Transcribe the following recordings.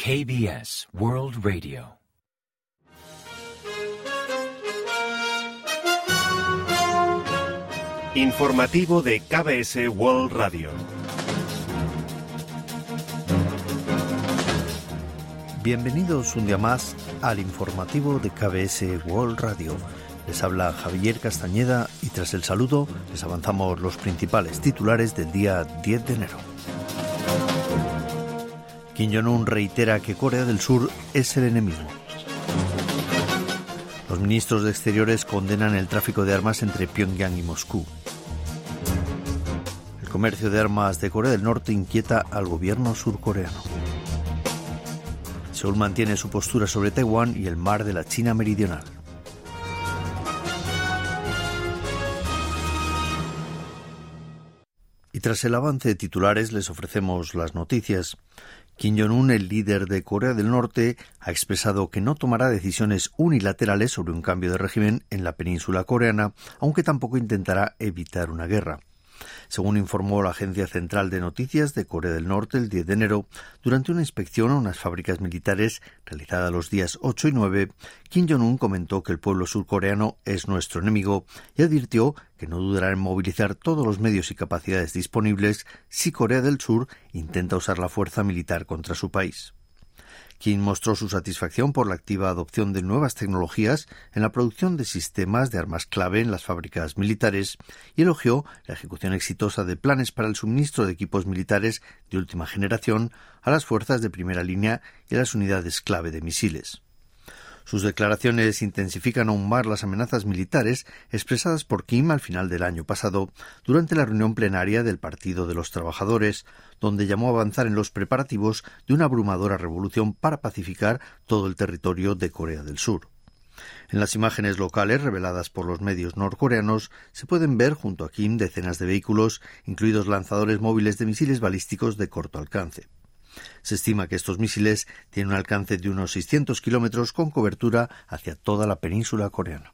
KBS World Radio. Informativo de KBS World Radio. Bienvenidos un día más al informativo de KBS World Radio. Les habla Javier Castañeda y tras el saludo les avanzamos los principales titulares del día 10 de enero. Kim Jong-un reitera que Corea del Sur es el enemigo. Los ministros de Exteriores condenan el tráfico de armas entre Pyongyang y Moscú. El comercio de armas de Corea del Norte inquieta al gobierno surcoreano. Seúl mantiene su postura sobre Taiwán y el mar de la China Meridional. Y tras el avance de titulares les ofrecemos las noticias. Kim Jong-un, el líder de Corea del Norte, ha expresado que no tomará decisiones unilaterales sobre un cambio de régimen en la península coreana, aunque tampoco intentará evitar una guerra. Según informó la Agencia Central de Noticias de Corea del Norte el 10 de enero, durante una inspección a unas fábricas militares realizada los días 8 y 9, Kim Jong-un comentó que el pueblo surcoreano es nuestro enemigo y advirtió que no dudará en movilizar todos los medios y capacidades disponibles si Corea del Sur intenta usar la fuerza militar contra su país. Kim mostró su satisfacción por la activa adopción de nuevas tecnologías en la producción de sistemas de armas clave en las fábricas militares y elogió la ejecución exitosa de planes para el suministro de equipos militares de última generación a las fuerzas de primera línea y a las unidades clave de misiles. Sus declaraciones intensifican aún más las amenazas militares expresadas por Kim al final del año pasado durante la reunión plenaria del Partido de los Trabajadores, donde llamó a avanzar en los preparativos de una abrumadora revolución para pacificar todo el territorio de Corea del Sur. En las imágenes locales reveladas por los medios norcoreanos se pueden ver junto a Kim decenas de vehículos, incluidos lanzadores móviles de misiles balísticos de corto alcance. Se estima que estos misiles tienen un alcance de unos 600 kilómetros con cobertura hacia toda la península coreana.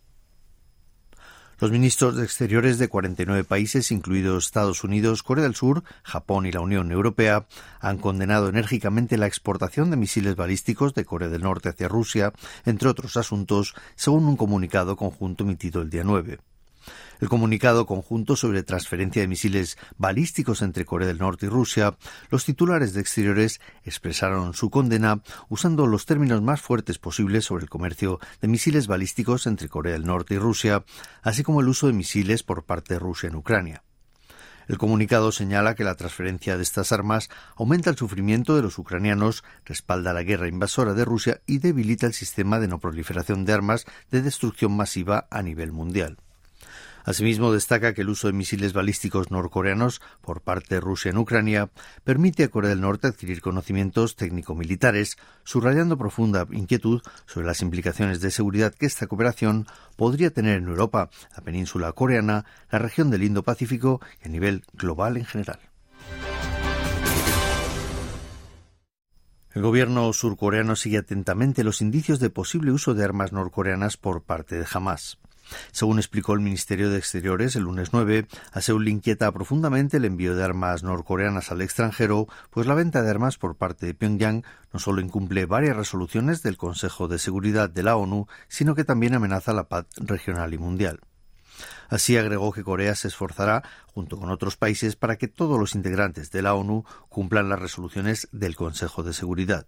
Los ministros de Exteriores de 49 países, incluidos Estados Unidos, Corea del Sur, Japón y la Unión Europea, han condenado enérgicamente la exportación de misiles balísticos de Corea del Norte hacia Rusia, entre otros asuntos, según un comunicado conjunto emitido el día 9. El comunicado conjunto sobre transferencia de misiles balísticos entre Corea del Norte y Rusia, los titulares de Exteriores expresaron su condena usando los términos más fuertes posibles sobre el comercio de misiles balísticos entre Corea del Norte y Rusia, así como el uso de misiles por parte de Rusia en Ucrania. El comunicado señala que la transferencia de estas armas aumenta el sufrimiento de los ucranianos, respalda la guerra invasora de Rusia y debilita el sistema de no proliferación de armas de destrucción masiva a nivel mundial. Asimismo, destaca que el uso de misiles balísticos norcoreanos por parte de Rusia en Ucrania permite a Corea del Norte adquirir conocimientos técnico-militares, subrayando profunda inquietud sobre las implicaciones de seguridad que esta cooperación podría tener en Europa, la península coreana, la región del Indo-Pacífico y a nivel global en general. El gobierno surcoreano sigue atentamente los indicios de posible uso de armas norcoreanas por parte de Hamas. Según explicó el Ministerio de Exteriores el lunes 9, a Seúl inquieta profundamente el envío de armas norcoreanas al extranjero, pues la venta de armas por parte de Pyongyang no solo incumple varias resoluciones del Consejo de Seguridad de la ONU, sino que también amenaza la paz regional y mundial. Así agregó que Corea se esforzará, junto con otros países, para que todos los integrantes de la ONU cumplan las resoluciones del Consejo de Seguridad.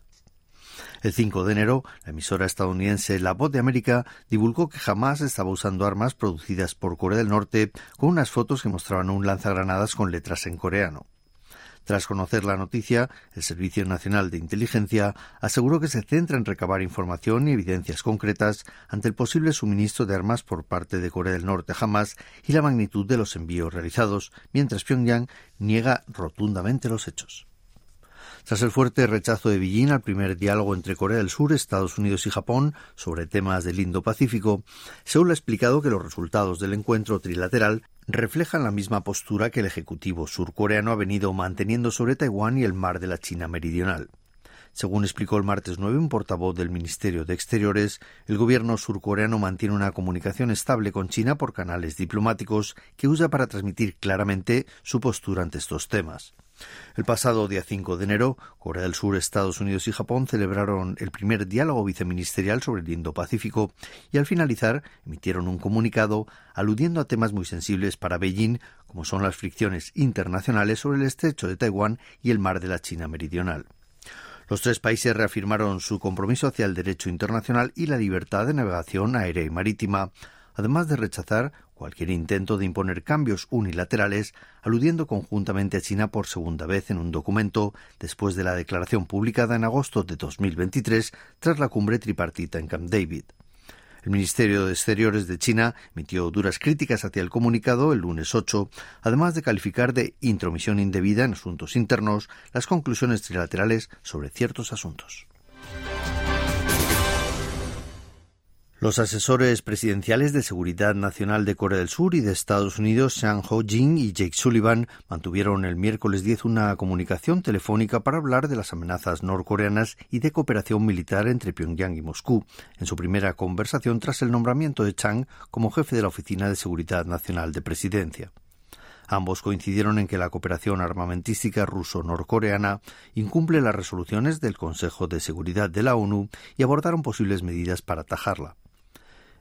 El 5 de enero, la emisora estadounidense La Voz de América divulgó que jamás estaba usando armas producidas por Corea del Norte con unas fotos que mostraban un lanzagranadas con letras en coreano. Tras conocer la noticia, el Servicio Nacional de Inteligencia aseguró que se centra en recabar información y evidencias concretas ante el posible suministro de armas por parte de Corea del Norte jamás y la magnitud de los envíos realizados, mientras Pyongyang niega rotundamente los hechos. Tras el fuerte rechazo de Beijing al primer diálogo entre Corea del Sur, Estados Unidos y Japón sobre temas del Indo-Pacífico, Seúl ha explicado que los resultados del encuentro trilateral reflejan la misma postura que el Ejecutivo surcoreano ha venido manteniendo sobre Taiwán y el mar de la China meridional. Según explicó el martes 9 un portavoz del Ministerio de Exteriores, el gobierno surcoreano mantiene una comunicación estable con China por canales diplomáticos que usa para transmitir claramente su postura ante estos temas. El pasado día 5 de enero, Corea del Sur, Estados Unidos y Japón celebraron el primer diálogo viceministerial sobre el Indo-Pacífico y al finalizar emitieron un comunicado aludiendo a temas muy sensibles para Beijing, como son las fricciones internacionales sobre el estrecho de Taiwán y el mar de la China Meridional. Los tres países reafirmaron su compromiso hacia el derecho internacional y la libertad de navegación aérea y marítima, además de rechazar cualquier intento de imponer cambios unilaterales, aludiendo conjuntamente a China por segunda vez en un documento después de la declaración publicada en agosto de 2023 tras la cumbre tripartita en Camp David. El Ministerio de Exteriores de China emitió duras críticas hacia el comunicado el lunes 8, además de calificar de intromisión indebida en asuntos internos las conclusiones trilaterales sobre ciertos asuntos. Los asesores presidenciales de Seguridad Nacional de Corea del Sur y de Estados Unidos, Sang Ho-jin y Jake Sullivan, mantuvieron el miércoles 10 una comunicación telefónica para hablar de las amenazas norcoreanas y de cooperación militar entre Pyongyang y Moscú, en su primera conversación tras el nombramiento de Chang como jefe de la Oficina de Seguridad Nacional de Presidencia. Ambos coincidieron en que la cooperación armamentística ruso-norcoreana incumple las resoluciones del Consejo de Seguridad de la ONU y abordaron posibles medidas para atajarla.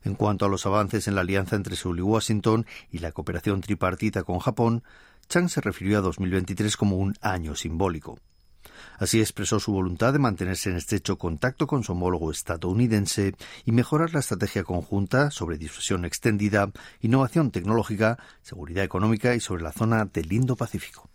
En cuanto a los avances en la alianza entre Seúl y Washington y la cooperación tripartita con Japón, Chang se refirió a 2023 como un año simbólico. Así expresó su voluntad de mantenerse en estrecho contacto con su homólogo estadounidense y mejorar la estrategia conjunta sobre disuasión extendida, innovación tecnológica, seguridad económica y sobre la zona del Indo-Pacífico.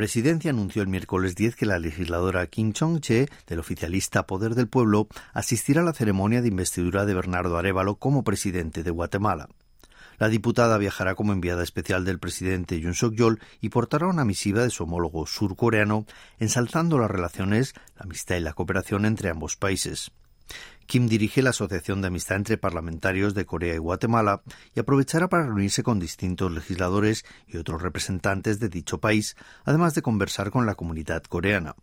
Presidencia anunció el miércoles 10 que la legisladora Kim Chong-che, del oficialista Poder del Pueblo, asistirá a la ceremonia de investidura de Bernardo Arevalo como presidente de Guatemala. La diputada viajará como enviada especial del presidente Yoon Suk-yeol y portará una misiva de su homólogo surcoreano, ensalzando las relaciones, la amistad y la cooperación entre ambos países. Kim dirige la Asociación de Amistad entre Parlamentarios de Corea y Guatemala y aprovechará para reunirse con distintos legisladores y otros representantes de dicho país, además de conversar con la comunidad coreana.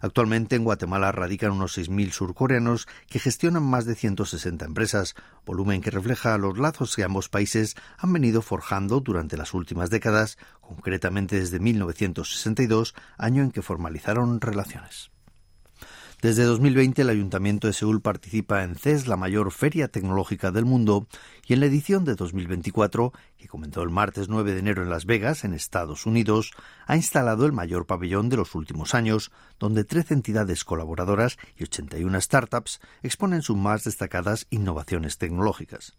Actualmente en Guatemala radican unos 6.000 surcoreanos que gestionan más de 160 empresas, volumen que refleja los lazos que ambos países han venido forjando durante las últimas décadas, concretamente desde 1962, año en que formalizaron relaciones. Desde 2020 el Ayuntamiento de Seúl participa en CES, la mayor feria tecnológica del mundo, y en la edición de 2024, que comenzó el martes 9 de enero en Las Vegas, en Estados Unidos, ha instalado el mayor pabellón de los últimos años, donde 13 entidades colaboradoras y 81 startups exponen sus más destacadas innovaciones tecnológicas.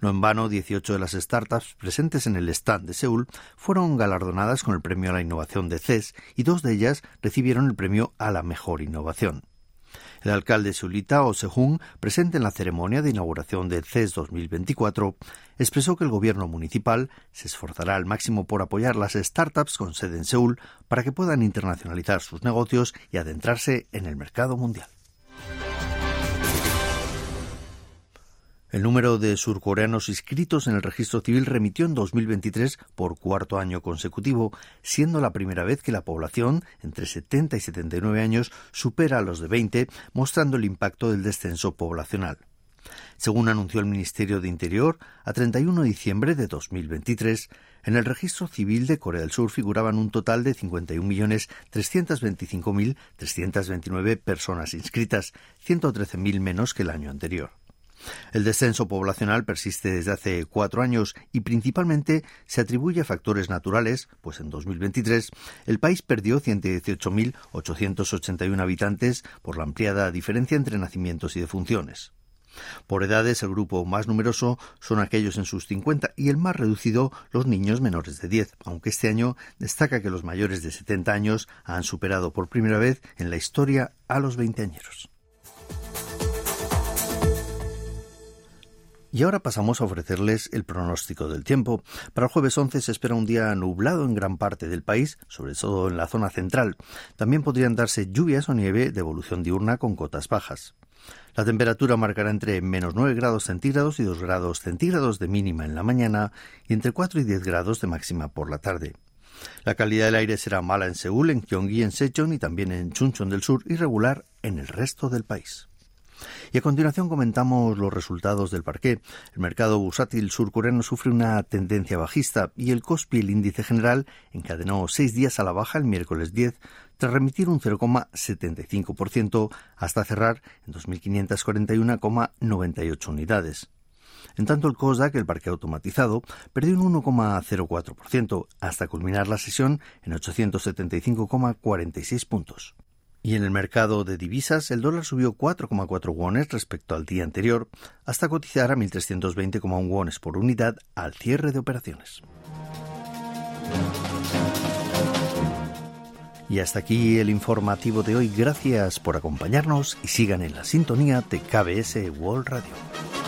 No en vano, 18 de las startups presentes en el stand de Seúl fueron galardonadas con el premio a la innovación de CES y dos de ellas recibieron el premio a la mejor innovación. El alcalde Sulita Osehun, presente en la ceremonia de inauguración del CES 2024, expresó que el gobierno municipal se esforzará al máximo por apoyar las startups con sede en Seúl para que puedan internacionalizar sus negocios y adentrarse en el mercado mundial. El número de surcoreanos inscritos en el registro civil remitió en 2023 por cuarto año consecutivo, siendo la primera vez que la población entre 70 y 79 años supera a los de 20, mostrando el impacto del descenso poblacional. Según anunció el Ministerio de Interior, a 31 de diciembre de 2023, en el registro civil de Corea del Sur figuraban un total de 51.325.329 personas inscritas, 113.000 menos que el año anterior. El descenso poblacional persiste desde hace cuatro años y principalmente se atribuye a factores naturales, pues en 2023 el país perdió 118.881 habitantes por la ampliada diferencia entre nacimientos y defunciones. Por edades, el grupo más numeroso son aquellos en sus 50 y el más reducido los niños menores de 10, aunque este año destaca que los mayores de 70 años han superado por primera vez en la historia a los veinteañeros. Y ahora pasamos a ofrecerles el pronóstico del tiempo. Para el jueves 11 se espera un día nublado en gran parte del país, sobre todo en la zona central. También podrían darse lluvias o nieve de evolución diurna con cotas bajas. La temperatura marcará entre menos 9 grados centígrados y 2 grados centígrados de mínima en la mañana y entre 4 y 10 grados de máxima por la tarde. La calidad del aire será mala en Seúl, en Gyeonggi, en Sejong y también en Chuncheon del Sur y regular en el resto del país. Y a continuación comentamos los resultados del parqué. El mercado bursátil surcoreano sufre una tendencia bajista y el Kospi, el índice general, encadenó seis días a la baja el miércoles 10 tras remitir un 0,75% hasta cerrar en 2.541,98 unidades. En tanto, el COSDAC, el parque automatizado, perdió un 1,04% hasta culminar la sesión en 875,46 puntos. Y en el mercado de divisas, el dólar subió 4,4 wones respecto al día anterior, hasta cotizar a 1.320,1 wones por unidad al cierre de operaciones. Y hasta aquí el informativo de hoy. Gracias por acompañarnos y sigan en la sintonía de KBS World Radio.